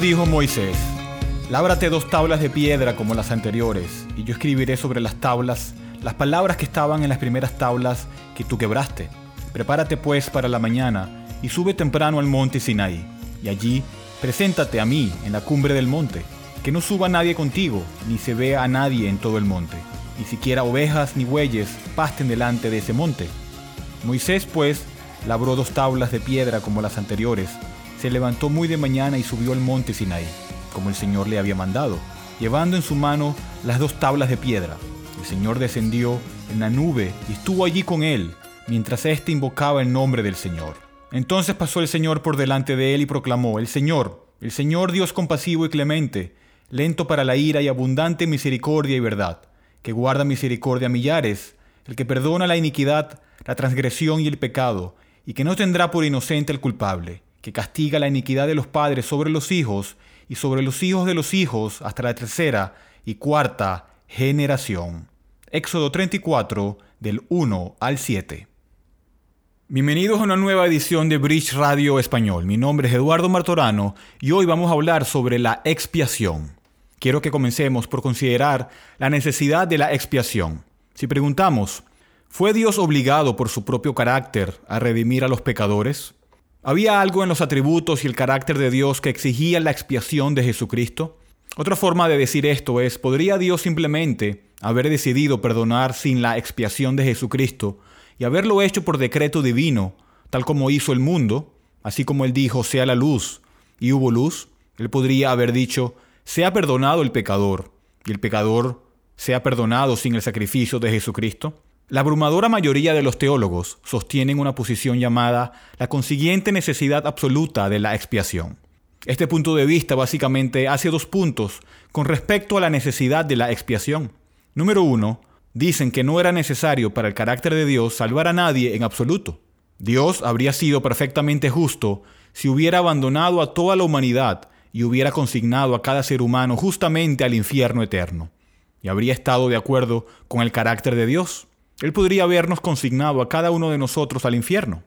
Dijo Moisés, Lábrate dos tablas de piedra como las anteriores, y yo escribiré sobre las tablas las palabras que estaban en las primeras tablas que tú quebraste. Prepárate pues para la mañana y sube temprano al monte Sinaí, y allí preséntate a mí en la cumbre del monte, que no suba nadie contigo, ni se vea a nadie en todo el monte, ni siquiera ovejas ni bueyes pasten delante de ese monte. Moisés pues labró dos tablas de piedra como las anteriores, se levantó muy de mañana y subió al monte Sinaí, como el Señor le había mandado, llevando en su mano las dos tablas de piedra. El Señor descendió en la nube y estuvo allí con él, mientras éste invocaba el nombre del Señor. Entonces pasó el Señor por delante de él y proclamó, El Señor, el Señor Dios compasivo y clemente, lento para la ira y abundante misericordia y verdad, que guarda misericordia a millares, el que perdona la iniquidad, la transgresión y el pecado, y que no tendrá por inocente el culpable, que castiga la iniquidad de los padres sobre los hijos y sobre los hijos de los hijos hasta la tercera y cuarta generación. Éxodo 34 del 1 al 7. Bienvenidos a una nueva edición de Bridge Radio Español. Mi nombre es Eduardo Martorano y hoy vamos a hablar sobre la expiación. Quiero que comencemos por considerar la necesidad de la expiación. Si preguntamos, ¿fue Dios obligado por su propio carácter a redimir a los pecadores? ¿Había algo en los atributos y el carácter de Dios que exigía la expiación de Jesucristo? Otra forma de decir esto es, ¿podría Dios simplemente haber decidido perdonar sin la expiación de Jesucristo y haberlo hecho por decreto divino, tal como hizo el mundo, así como él dijo, sea la luz, y hubo luz? Él podría haber dicho, sea perdonado el pecador, y el pecador sea perdonado sin el sacrificio de Jesucristo. La abrumadora mayoría de los teólogos sostienen una posición llamada la consiguiente necesidad absoluta de la expiación. Este punto de vista básicamente hace dos puntos con respecto a la necesidad de la expiación. Número uno, dicen que no era necesario para el carácter de Dios salvar a nadie en absoluto. Dios habría sido perfectamente justo si hubiera abandonado a toda la humanidad y hubiera consignado a cada ser humano justamente al infierno eterno. Y habría estado de acuerdo con el carácter de Dios. Él podría habernos consignado a cada uno de nosotros al infierno.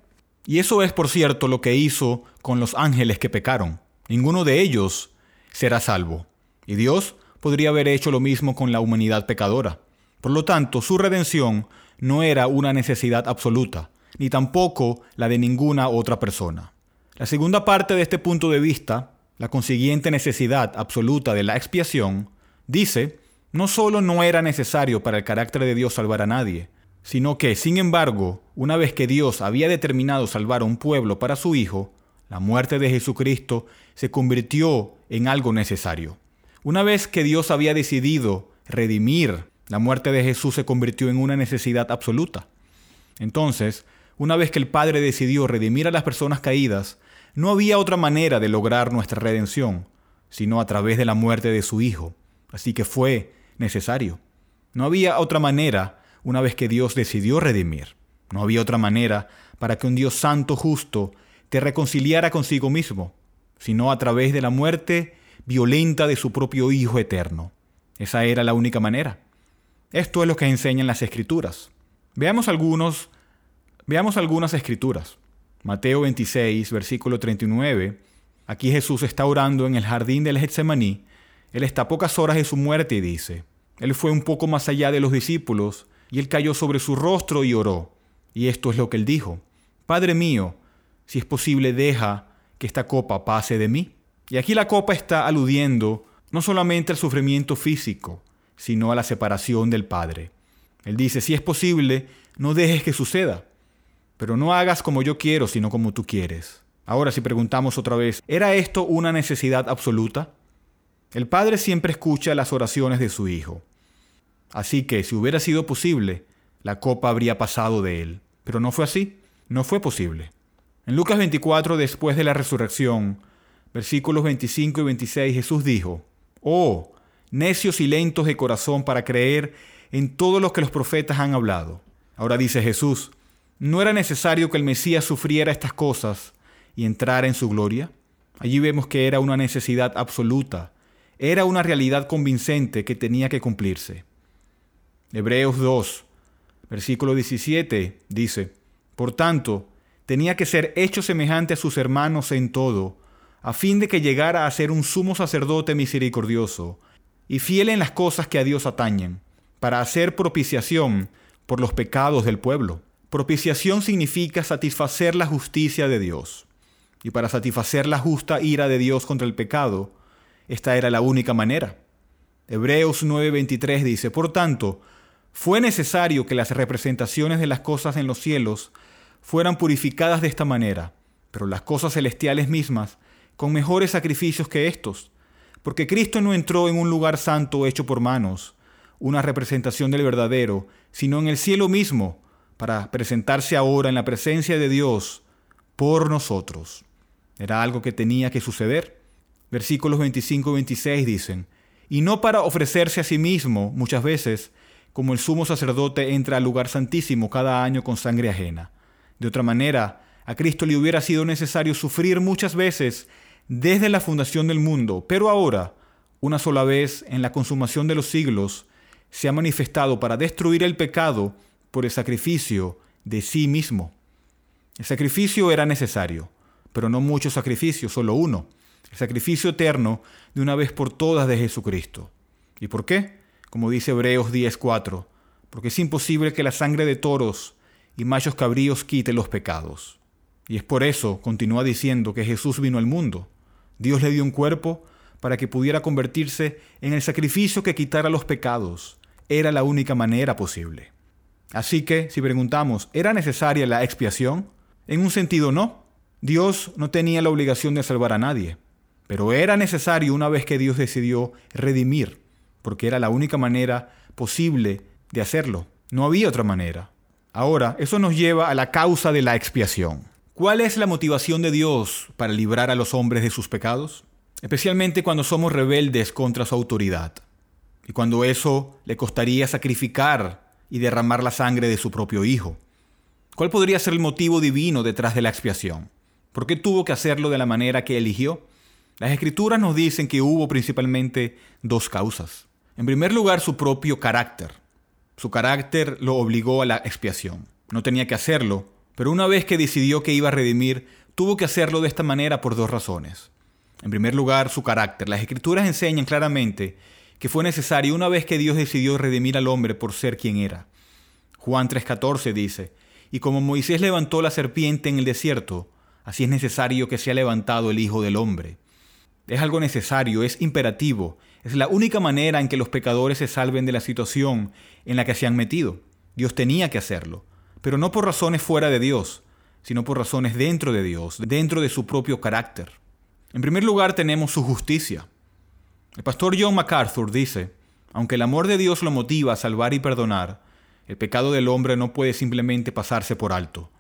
Y eso es, por cierto, lo que hizo con los ángeles que pecaron. Ninguno de ellos será salvo. Y Dios podría haber hecho lo mismo con la humanidad pecadora. Por lo tanto, su redención no era una necesidad absoluta, ni tampoco la de ninguna otra persona. La segunda parte de este punto de vista, la consiguiente necesidad absoluta de la expiación, dice, no solo no era necesario para el carácter de Dios salvar a nadie, sino que, sin embargo, una vez que Dios había determinado salvar a un pueblo para su Hijo, la muerte de Jesucristo se convirtió en algo necesario. Una vez que Dios había decidido redimir, la muerte de Jesús se convirtió en una necesidad absoluta. Entonces, una vez que el Padre decidió redimir a las personas caídas, no había otra manera de lograr nuestra redención, sino a través de la muerte de su Hijo. Así que fue necesario. No había otra manera una vez que Dios decidió redimir. No había otra manera para que un Dios santo justo te reconciliara consigo mismo, sino a través de la muerte violenta de su propio Hijo eterno. Esa era la única manera. Esto es lo que enseñan las escrituras. Veamos algunos veamos algunas escrituras. Mateo 26, versículo 39. Aquí Jesús está orando en el jardín del Getsemaní. Él está a pocas horas de su muerte y dice: Él fue un poco más allá de los discípulos y él cayó sobre su rostro y oró. Y esto es lo que él dijo. Padre mío, si es posible, deja que esta copa pase de mí. Y aquí la copa está aludiendo no solamente al sufrimiento físico, sino a la separación del Padre. Él dice, si es posible, no dejes que suceda, pero no hagas como yo quiero, sino como tú quieres. Ahora, si preguntamos otra vez, ¿era esto una necesidad absoluta? El Padre siempre escucha las oraciones de su Hijo. Así que si hubiera sido posible, la copa habría pasado de él. Pero no fue así, no fue posible. En Lucas 24, después de la resurrección, versículos 25 y 26, Jesús dijo, Oh, necios y lentos de corazón para creer en todo lo que los profetas han hablado. Ahora dice Jesús, ¿no era necesario que el Mesías sufriera estas cosas y entrara en su gloria? Allí vemos que era una necesidad absoluta, era una realidad convincente que tenía que cumplirse. Hebreos 2, versículo 17 dice, Por tanto, tenía que ser hecho semejante a sus hermanos en todo, a fin de que llegara a ser un sumo sacerdote misericordioso y fiel en las cosas que a Dios atañen, para hacer propiciación por los pecados del pueblo. Propiciación significa satisfacer la justicia de Dios. Y para satisfacer la justa ira de Dios contra el pecado, esta era la única manera. Hebreos 9:23 dice, Por tanto, fue necesario que las representaciones de las cosas en los cielos fueran purificadas de esta manera, pero las cosas celestiales mismas con mejores sacrificios que estos, porque Cristo no entró en un lugar santo hecho por manos, una representación del verdadero, sino en el cielo mismo, para presentarse ahora en la presencia de Dios por nosotros. Era algo que tenía que suceder. Versículos 25 y 26 dicen, y no para ofrecerse a sí mismo muchas veces, como el sumo sacerdote entra al lugar santísimo cada año con sangre ajena. De otra manera, a Cristo le hubiera sido necesario sufrir muchas veces desde la fundación del mundo, pero ahora, una sola vez en la consumación de los siglos, se ha manifestado para destruir el pecado por el sacrificio de sí mismo. El sacrificio era necesario, pero no mucho sacrificio, solo uno, el sacrificio eterno de una vez por todas de Jesucristo. ¿Y por qué? Como dice Hebreos 10:4, porque es imposible que la sangre de toros y machos cabríos quite los pecados. Y es por eso, continúa diciendo, que Jesús vino al mundo, Dios le dio un cuerpo para que pudiera convertirse en el sacrificio que quitara los pecados. Era la única manera posible. Así que, si preguntamos, ¿era necesaria la expiación? En un sentido no. Dios no tenía la obligación de salvar a nadie, pero era necesario una vez que Dios decidió redimir, porque era la única manera posible de hacerlo. No había otra manera. Ahora, eso nos lleva a la causa de la expiación. ¿Cuál es la motivación de Dios para librar a los hombres de sus pecados? Especialmente cuando somos rebeldes contra su autoridad y cuando eso le costaría sacrificar y derramar la sangre de su propio Hijo. ¿Cuál podría ser el motivo divino detrás de la expiación? ¿Por qué tuvo que hacerlo de la manera que eligió? Las escrituras nos dicen que hubo principalmente dos causas. En primer lugar, su propio carácter. Su carácter lo obligó a la expiación. No tenía que hacerlo, pero una vez que decidió que iba a redimir, tuvo que hacerlo de esta manera por dos razones. En primer lugar, su carácter. Las escrituras enseñan claramente que fue necesario una vez que Dios decidió redimir al hombre por ser quien era. Juan 3:14 dice, y como Moisés levantó la serpiente en el desierto, así es necesario que sea levantado el Hijo del Hombre. Es algo necesario, es imperativo, es la única manera en que los pecadores se salven de la situación en la que se han metido. Dios tenía que hacerlo pero no por razones fuera de Dios, sino por razones dentro de Dios, dentro de su propio carácter. En primer lugar tenemos su justicia. El pastor John MacArthur dice, aunque el amor de Dios lo motiva a salvar y perdonar, el pecado del hombre no puede simplemente pasarse por alto.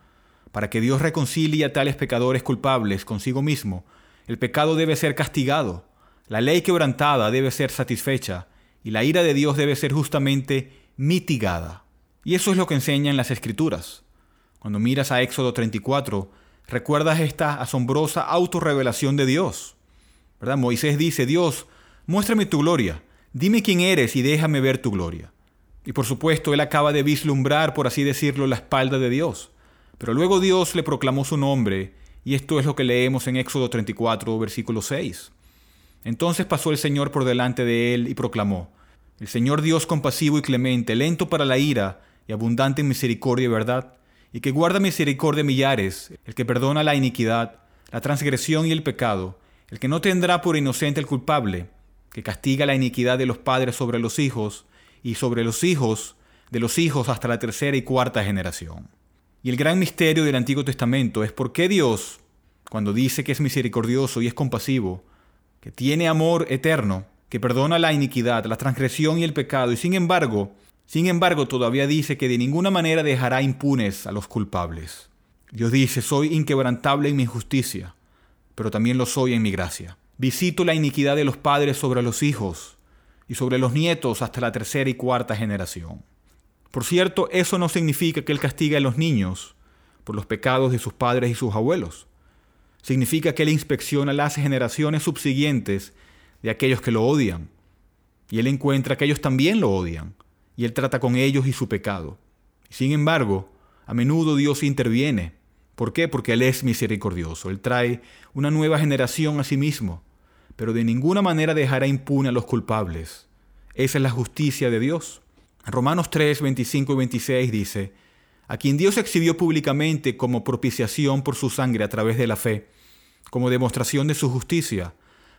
Para que Dios reconcilie a tales pecadores culpables consigo mismo, el pecado debe ser castigado, la ley quebrantada debe ser satisfecha y la ira de Dios debe ser justamente mitigada. Y eso es lo que enseñan las escrituras. Cuando miras a Éxodo 34, recuerdas esta asombrosa autorrevelación de Dios. Moisés dice, Dios, muéstrame tu gloria, dime quién eres y déjame ver tu gloria. Y por supuesto, él acaba de vislumbrar, por así decirlo, la espalda de Dios. Pero luego Dios le proclamó su nombre, y esto es lo que leemos en Éxodo 34, versículo 6. Entonces pasó el Señor por delante de él y proclamó, El Señor Dios compasivo y clemente, lento para la ira, y abundante en misericordia y verdad, y que guarda misericordia millares, el que perdona la iniquidad, la transgresión y el pecado, el que no tendrá por inocente el culpable, que castiga la iniquidad de los padres sobre los hijos, y sobre los hijos de los hijos hasta la tercera y cuarta generación. Y el gran misterio del Antiguo Testamento es por qué Dios, cuando dice que es misericordioso y es compasivo, que tiene amor eterno, que perdona la iniquidad, la transgresión y el pecado, y sin embargo sin embargo, todavía dice que de ninguna manera dejará impunes a los culpables. Dios dice, soy inquebrantable en mi justicia, pero también lo soy en mi gracia. Visito la iniquidad de los padres sobre los hijos y sobre los nietos hasta la tercera y cuarta generación. Por cierto, eso no significa que Él castiga a los niños por los pecados de sus padres y sus abuelos. Significa que Él inspecciona las generaciones subsiguientes de aquellos que lo odian. Y Él encuentra que ellos también lo odian y Él trata con ellos y su pecado. Sin embargo, a menudo Dios interviene ¿Por qué? Porque Él es misericordioso. Él trae una nueva generación a sí mismo, pero de ninguna manera dejará impune a los culpables. Esa es la justicia de Dios. Romanos 3, 25 y 26 dice, a quien Dios exhibió públicamente como propiciación por su sangre a través de la fe, como demostración de su justicia,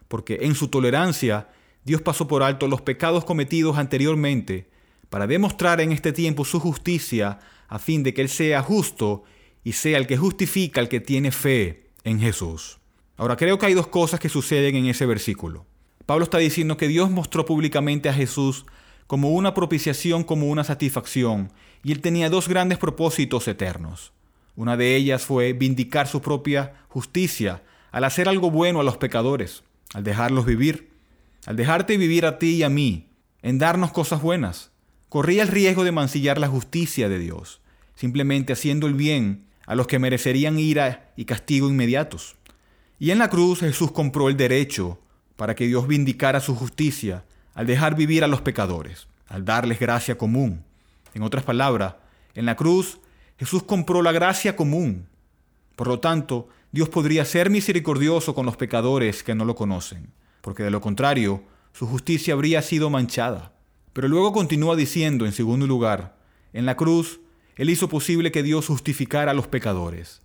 porque en su tolerancia Dios pasó por alto los pecados cometidos anteriormente, para demostrar en este tiempo su justicia, a fin de que Él sea justo y sea el que justifica al que tiene fe en Jesús. Ahora creo que hay dos cosas que suceden en ese versículo. Pablo está diciendo que Dios mostró públicamente a Jesús como una propiciación, como una satisfacción, y él tenía dos grandes propósitos eternos. Una de ellas fue vindicar su propia justicia al hacer algo bueno a los pecadores, al dejarlos vivir, al dejarte vivir a ti y a mí, en darnos cosas buenas. Corría el riesgo de mancillar la justicia de Dios, simplemente haciendo el bien a los que merecerían ira y castigo inmediatos. Y en la cruz Jesús compró el derecho para que Dios vindicara su justicia al dejar vivir a los pecadores, al darles gracia común. En otras palabras, en la cruz Jesús compró la gracia común. Por lo tanto, Dios podría ser misericordioso con los pecadores que no lo conocen, porque de lo contrario, su justicia habría sido manchada. Pero luego continúa diciendo, en segundo lugar, en la cruz, Él hizo posible que Dios justificara a los pecadores,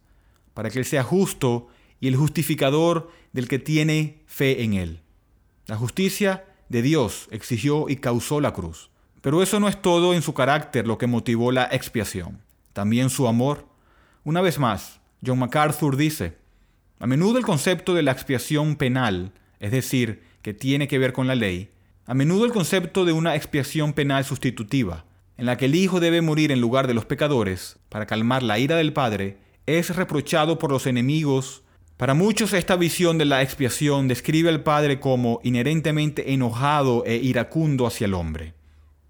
para que Él sea justo y el justificador del que tiene fe en Él. La justicia de Dios exigió y causó la cruz. Pero eso no es todo en su carácter lo que motivó la expiación, también su amor. Una vez más, John MacArthur dice, a menudo el concepto de la expiación penal, es decir, que tiene que ver con la ley, a menudo el concepto de una expiación penal sustitutiva, en la que el Hijo debe morir en lugar de los pecadores para calmar la ira del Padre, es reprochado por los enemigos para muchos esta visión de la expiación describe al Padre como inherentemente enojado e iracundo hacia el hombre.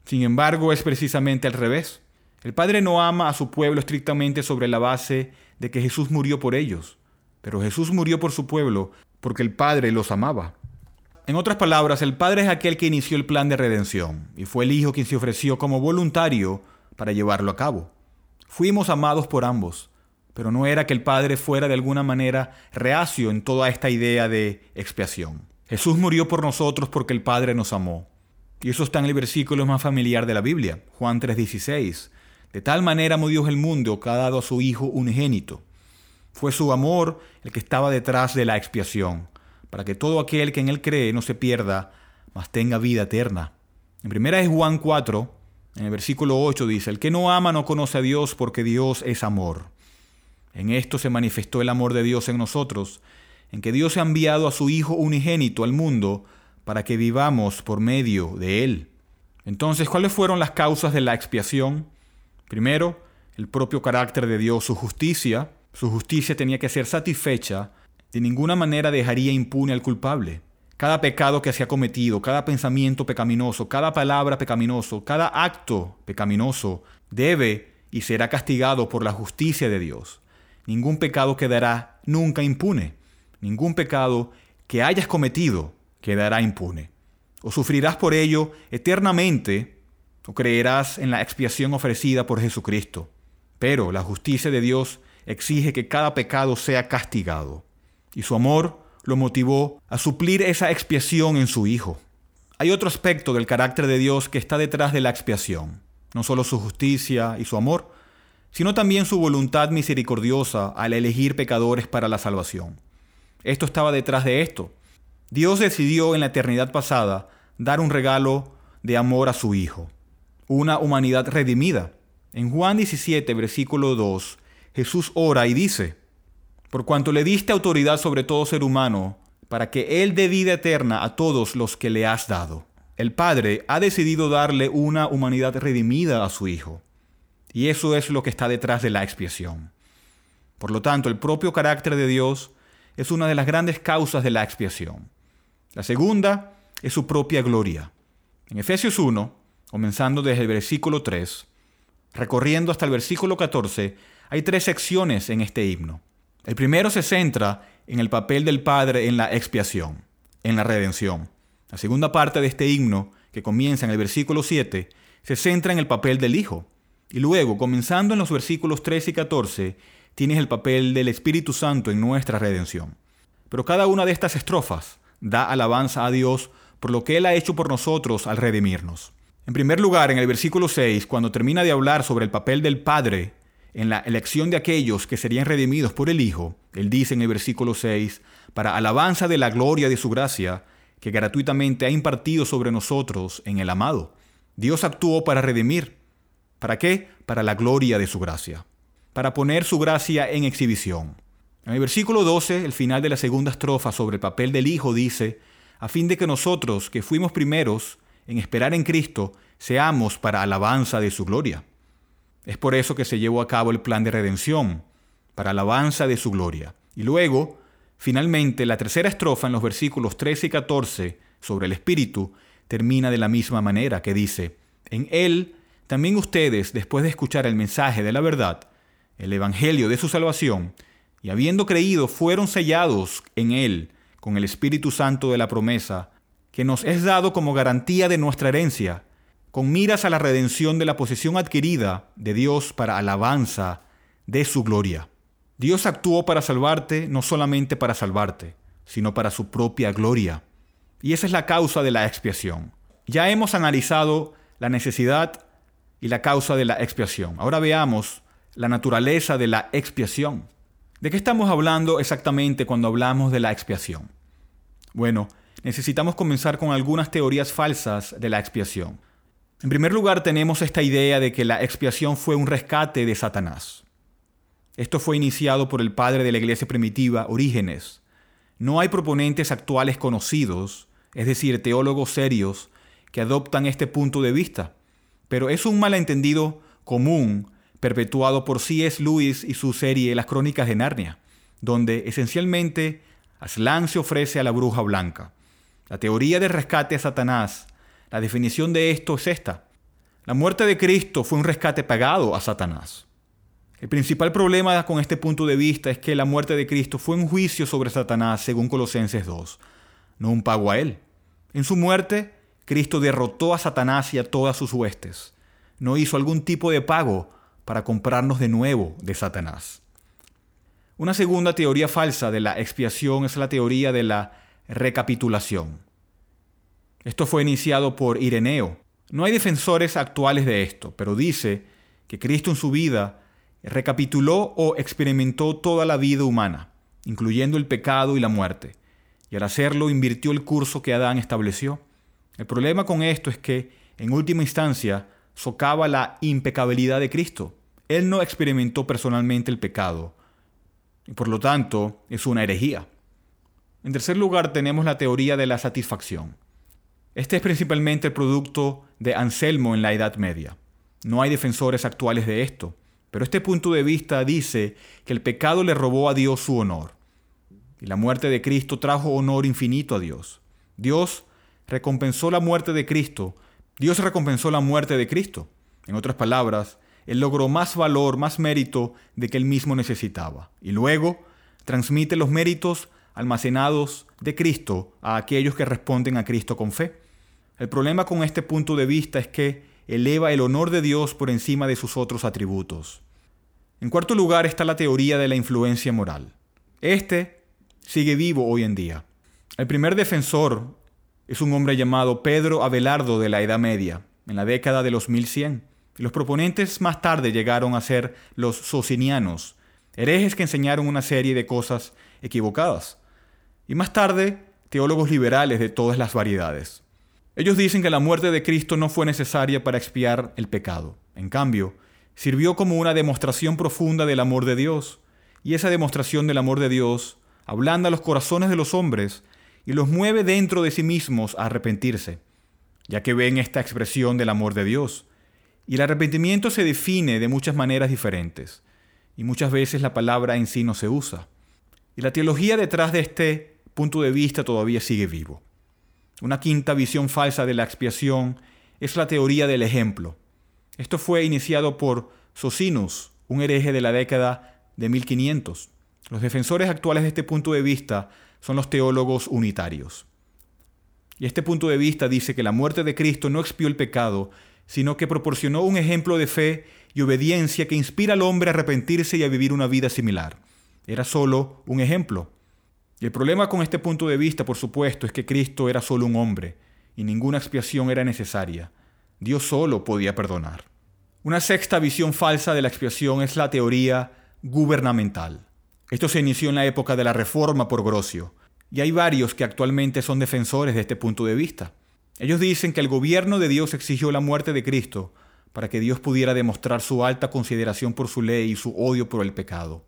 Sin embargo, es precisamente al revés. El Padre no ama a su pueblo estrictamente sobre la base de que Jesús murió por ellos, pero Jesús murió por su pueblo porque el Padre los amaba. En otras palabras, el Padre es aquel que inició el plan de redención y fue el Hijo quien se ofreció como voluntario para llevarlo a cabo. Fuimos amados por ambos, pero no era que el Padre fuera de alguna manera reacio en toda esta idea de expiación. Jesús murió por nosotros porque el Padre nos amó. Y eso está en el versículo más familiar de la Biblia, Juan 3:16. De tal manera amó Dios el mundo que ha dado a su Hijo unigénito. Fue su amor el que estaba detrás de la expiación, para que todo aquel que en Él cree no se pierda, mas tenga vida eterna. En primera es Juan 4, en el versículo 8 dice, el que no ama no conoce a Dios porque Dios es amor. En esto se manifestó el amor de Dios en nosotros, en que Dios ha enviado a su Hijo unigénito al mundo para que vivamos por medio de Él. Entonces, ¿cuáles fueron las causas de la expiación? Primero, el propio carácter de Dios, su justicia. Su justicia tenía que ser satisfecha, de ninguna manera dejaría impune al culpable. Cada pecado que se ha cometido, cada pensamiento pecaminoso, cada palabra pecaminoso, cada acto pecaminoso, debe y será castigado por la justicia de Dios. Ningún pecado quedará nunca impune. Ningún pecado que hayas cometido quedará impune. O sufrirás por ello eternamente, o creerás en la expiación ofrecida por Jesucristo. Pero la justicia de Dios exige que cada pecado sea castigado. Y su amor lo motivó a suplir esa expiación en su Hijo. Hay otro aspecto del carácter de Dios que está detrás de la expiación. No solo su justicia y su amor, sino también su voluntad misericordiosa al elegir pecadores para la salvación. Esto estaba detrás de esto. Dios decidió en la eternidad pasada dar un regalo de amor a su Hijo, una humanidad redimida. En Juan 17, versículo 2, Jesús ora y dice, Por cuanto le diste autoridad sobre todo ser humano, para que Él dé vida eterna a todos los que le has dado. El Padre ha decidido darle una humanidad redimida a su Hijo. Y eso es lo que está detrás de la expiación. Por lo tanto, el propio carácter de Dios es una de las grandes causas de la expiación. La segunda es su propia gloria. En Efesios 1, comenzando desde el versículo 3, recorriendo hasta el versículo 14, hay tres secciones en este himno. El primero se centra en el papel del Padre en la expiación, en la redención. La segunda parte de este himno, que comienza en el versículo 7, se centra en el papel del Hijo, y luego, comenzando en los versículos 13 y 14, tienes el papel del Espíritu Santo en nuestra redención. Pero cada una de estas estrofas da alabanza a Dios por lo que Él ha hecho por nosotros al redimirnos. En primer lugar, en el versículo 6, cuando termina de hablar sobre el papel del Padre en la elección de aquellos que serían redimidos por el Hijo, Él dice en el versículo 6, para alabanza de la gloria de su gracia, que gratuitamente ha impartido sobre nosotros en el amado. Dios actuó para redimir. ¿Para qué? Para la gloria de su gracia. Para poner su gracia en exhibición. En el versículo 12, el final de la segunda estrofa sobre el papel del Hijo dice, a fin de que nosotros, que fuimos primeros en esperar en Cristo, seamos para alabanza de su gloria. Es por eso que se llevó a cabo el plan de redención, para alabanza de su gloria. Y luego, finalmente, la tercera estrofa en los versículos 13 y 14 sobre el Espíritu termina de la misma manera que dice, en Él también ustedes, después de escuchar el mensaje de la verdad, el Evangelio de su salvación, y habiendo creído, fueron sellados en Él con el Espíritu Santo de la promesa, que nos es dado como garantía de nuestra herencia, con miras a la redención de la posesión adquirida de Dios para alabanza de su gloria. Dios actuó para salvarte no solamente para salvarte, sino para su propia gloria. Y esa es la causa de la expiación. Ya hemos analizado la necesidad y la causa de la expiación. Ahora veamos la naturaleza de la expiación. ¿De qué estamos hablando exactamente cuando hablamos de la expiación? Bueno, necesitamos comenzar con algunas teorías falsas de la expiación. En primer lugar, tenemos esta idea de que la expiación fue un rescate de Satanás. Esto fue iniciado por el padre de la iglesia primitiva, Orígenes. No hay proponentes actuales conocidos es decir, teólogos serios que adoptan este punto de vista, pero es un malentendido común perpetuado por C.S. Lewis y su serie Las Crónicas de Narnia, donde esencialmente Aslan se ofrece a la bruja blanca. La teoría de rescate a Satanás, la definición de esto es esta. La muerte de Cristo fue un rescate pagado a Satanás. El principal problema con este punto de vista es que la muerte de Cristo fue un juicio sobre Satanás según Colosenses 2 no un pago a él. En su muerte, Cristo derrotó a Satanás y a todas sus huestes. No hizo algún tipo de pago para comprarnos de nuevo de Satanás. Una segunda teoría falsa de la expiación es la teoría de la recapitulación. Esto fue iniciado por Ireneo. No hay defensores actuales de esto, pero dice que Cristo en su vida recapituló o experimentó toda la vida humana, incluyendo el pecado y la muerte y al hacerlo invirtió el curso que Adán estableció. El problema con esto es que, en última instancia, socava la impecabilidad de Cristo. Él no experimentó personalmente el pecado y por lo tanto es una herejía. En tercer lugar tenemos la teoría de la satisfacción. Este es principalmente el producto de Anselmo en la Edad Media. No hay defensores actuales de esto, pero este punto de vista dice que el pecado le robó a Dios su honor. Y la muerte de Cristo trajo honor infinito a Dios. Dios recompensó la muerte de Cristo. Dios recompensó la muerte de Cristo. En otras palabras, Él logró más valor, más mérito de que Él mismo necesitaba. Y luego transmite los méritos almacenados de Cristo a aquellos que responden a Cristo con fe. El problema con este punto de vista es que eleva el honor de Dios por encima de sus otros atributos. En cuarto lugar está la teoría de la influencia moral. Este sigue vivo hoy en día. El primer defensor es un hombre llamado Pedro Abelardo de la Edad Media, en la década de los 1100. Los proponentes más tarde llegaron a ser los socinianos, herejes que enseñaron una serie de cosas equivocadas. Y más tarde, teólogos liberales de todas las variedades. Ellos dicen que la muerte de Cristo no fue necesaria para expiar el pecado. En cambio, sirvió como una demostración profunda del amor de Dios. Y esa demostración del amor de Dios ablanda los corazones de los hombres y los mueve dentro de sí mismos a arrepentirse, ya que ven esta expresión del amor de Dios. Y el arrepentimiento se define de muchas maneras diferentes, y muchas veces la palabra en sí no se usa. Y la teología detrás de este punto de vista todavía sigue vivo. Una quinta visión falsa de la expiación es la teoría del ejemplo. Esto fue iniciado por Socinus, un hereje de la década de 1500. Los defensores actuales de este punto de vista son los teólogos unitarios. Y este punto de vista dice que la muerte de Cristo no expió el pecado, sino que proporcionó un ejemplo de fe y obediencia que inspira al hombre a arrepentirse y a vivir una vida similar. Era solo un ejemplo. Y el problema con este punto de vista, por supuesto, es que Cristo era solo un hombre y ninguna expiación era necesaria. Dios solo podía perdonar. Una sexta visión falsa de la expiación es la teoría gubernamental. Esto se inició en la época de la Reforma por Grocio, y hay varios que actualmente son defensores de este punto de vista. Ellos dicen que el gobierno de Dios exigió la muerte de Cristo para que Dios pudiera demostrar su alta consideración por su ley y su odio por el pecado.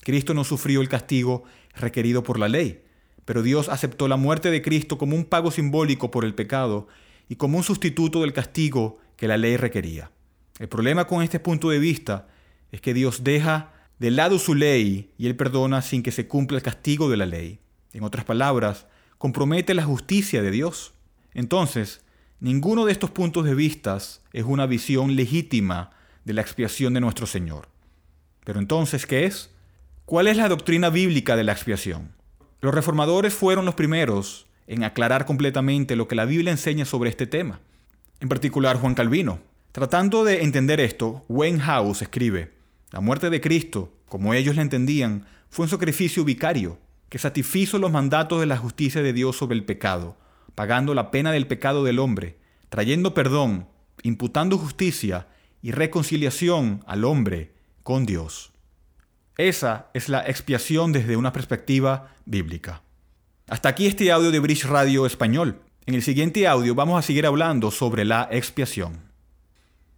Cristo no sufrió el castigo requerido por la ley, pero Dios aceptó la muerte de Cristo como un pago simbólico por el pecado y como un sustituto del castigo que la ley requería. El problema con este punto de vista es que Dios deja de lado su ley y Él perdona sin que se cumpla el castigo de la ley. En otras palabras, compromete la justicia de Dios. Entonces, ninguno de estos puntos de vista es una visión legítima de la expiación de nuestro Señor. Pero entonces, ¿qué es? ¿Cuál es la doctrina bíblica de la expiación? Los reformadores fueron los primeros en aclarar completamente lo que la Biblia enseña sobre este tema, en particular Juan Calvino. Tratando de entender esto, Wayne House escribe, la muerte de Cristo, como ellos la entendían, fue un sacrificio vicario que satisfizo los mandatos de la justicia de Dios sobre el pecado, pagando la pena del pecado del hombre, trayendo perdón, imputando justicia y reconciliación al hombre con Dios. Esa es la expiación desde una perspectiva bíblica. Hasta aquí este audio de Bridge Radio Español. En el siguiente audio vamos a seguir hablando sobre la expiación.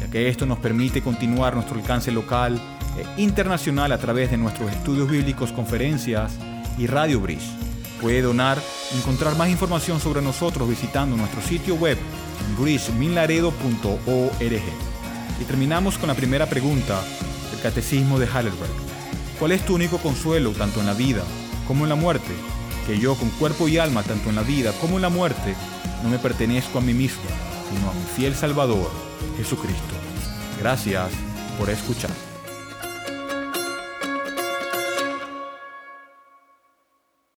ya que esto nos permite continuar nuestro alcance local e internacional a través de nuestros estudios bíblicos, conferencias y Radio Bridge. Puede donar y encontrar más información sobre nosotros visitando nuestro sitio web bridgeminlaredo.org. Y terminamos con la primera pregunta del Catecismo de Heidelberg. ¿Cuál es tu único consuelo tanto en la vida como en la muerte? Que yo con cuerpo y alma, tanto en la vida como en la muerte, no me pertenezco a mí mismo, sino a mi fiel Salvador, Jesucristo. Gracias por escuchar.